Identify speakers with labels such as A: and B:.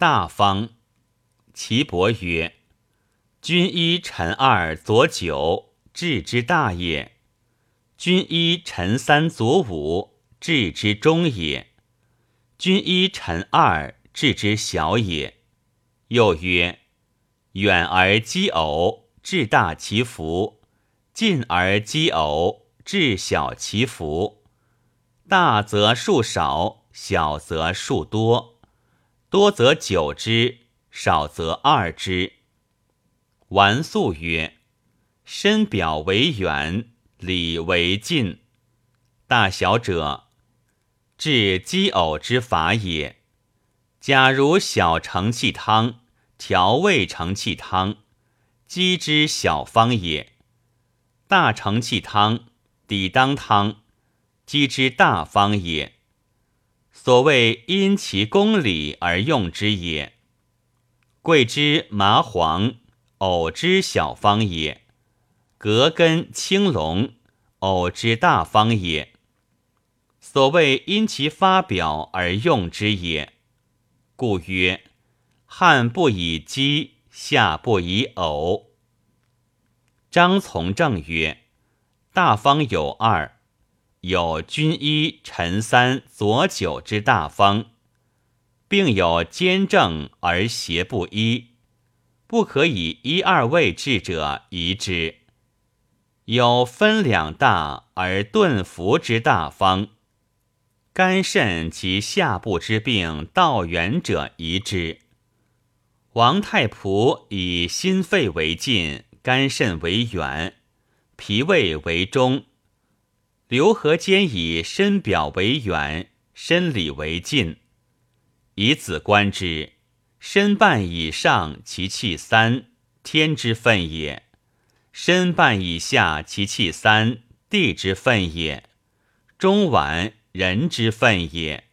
A: 大方。岐伯曰：“君一臣二佐九，治之大也；君一臣三佐五，治之中也；君一臣二，治之小也。”又曰：“远而击偶，治大其福；近而击偶，治小其福。大则数少，小则数多，多则九之。”少则二之。完素曰：“深表为远，里为近。大小者，治鸡偶之法也。假如小承气汤，调味承气汤，鸡之小方也；大承气汤，底当汤，鸡之大方也。所谓因其公理而用之也。”桂枝麻黄，藕之小方也；葛根青龙，藕之大方也。所谓因其发表而用之也。故曰：汉不以鸡，夏不以藕。张从正曰：大方有二，有君一臣三佐九之大方。并有兼正而邪不一，不可以一二位治者宜之。有分两大而顿服之大方，肝肾及下部之病道远者宜之。王太仆以心肺为近，肝肾为远，脾胃为中；刘和坚以身表为远，身里为近。以子观之，身半以上，其气三，天之分也；身半以下，其气三，地之分也；中脘，人之分也。